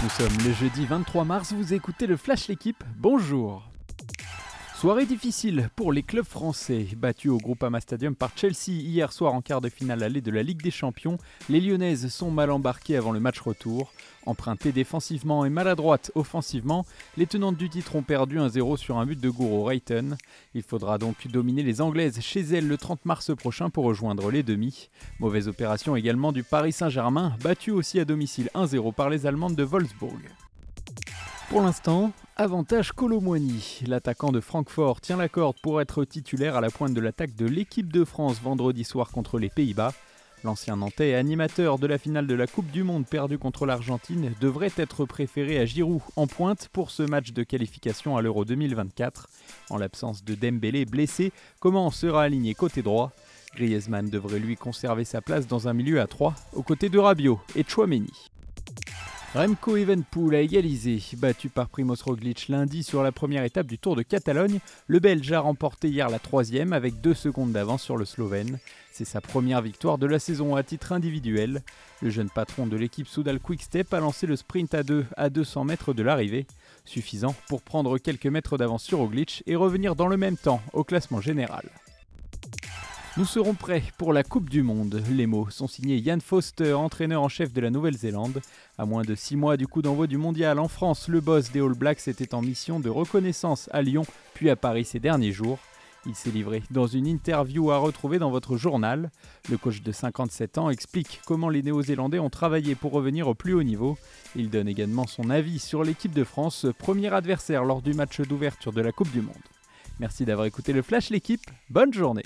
Nous sommes le jeudi 23 mars, vous écoutez le Flash L'équipe, bonjour Soirée difficile pour les clubs français. Battus au Groupama Stadium par Chelsea hier soir en quart de finale allée de la Ligue des Champions, les Lyonnaises sont mal embarquées avant le match retour. Empruntées défensivement et maladroites offensivement, les tenantes du titre ont perdu 1-0 sur un but de Gouro Rayton. Il faudra donc dominer les Anglaises chez elles le 30 mars prochain pour rejoindre les demi. Mauvaise opération également du Paris Saint-Germain, battu aussi à domicile 1-0 par les Allemandes de Wolfsburg. Pour l'instant, avantage Colomboigny. L'attaquant de Francfort tient la corde pour être titulaire à la pointe de l'attaque de l'équipe de France vendredi soir contre les Pays-Bas. L'ancien Nantais animateur de la finale de la Coupe du Monde perdue contre l'Argentine devrait être préféré à Giroud en pointe pour ce match de qualification à l'Euro 2024. En l'absence de Dembélé blessé, comment sera aligné côté droit? Griezmann devrait lui conserver sa place dans un milieu à 3 aux côtés de Rabiot et Chouameni. Remco Evenpool a égalisé. Battu par Primoz Roglic lundi sur la première étape du Tour de Catalogne, le Belge a remporté hier la troisième avec deux secondes d'avance sur le Slovène. C'est sa première victoire de la saison à titre individuel. Le jeune patron de l'équipe Soudal Quickstep a lancé le sprint à 2 à 200 mètres de l'arrivée, suffisant pour prendre quelques mètres d'avance sur Roglic et revenir dans le même temps au classement général. Nous serons prêts pour la Coupe du Monde. Les mots sont signés Yann Foster, entraîneur en chef de la Nouvelle-Zélande. À moins de six mois du coup d'envoi du mondial en France, le boss des All Blacks était en mission de reconnaissance à Lyon puis à Paris ces derniers jours. Il s'est livré dans une interview à retrouver dans votre journal. Le coach de 57 ans explique comment les Néo-Zélandais ont travaillé pour revenir au plus haut niveau. Il donne également son avis sur l'équipe de France, premier adversaire lors du match d'ouverture de la Coupe du Monde. Merci d'avoir écouté le Flash l'équipe, bonne journée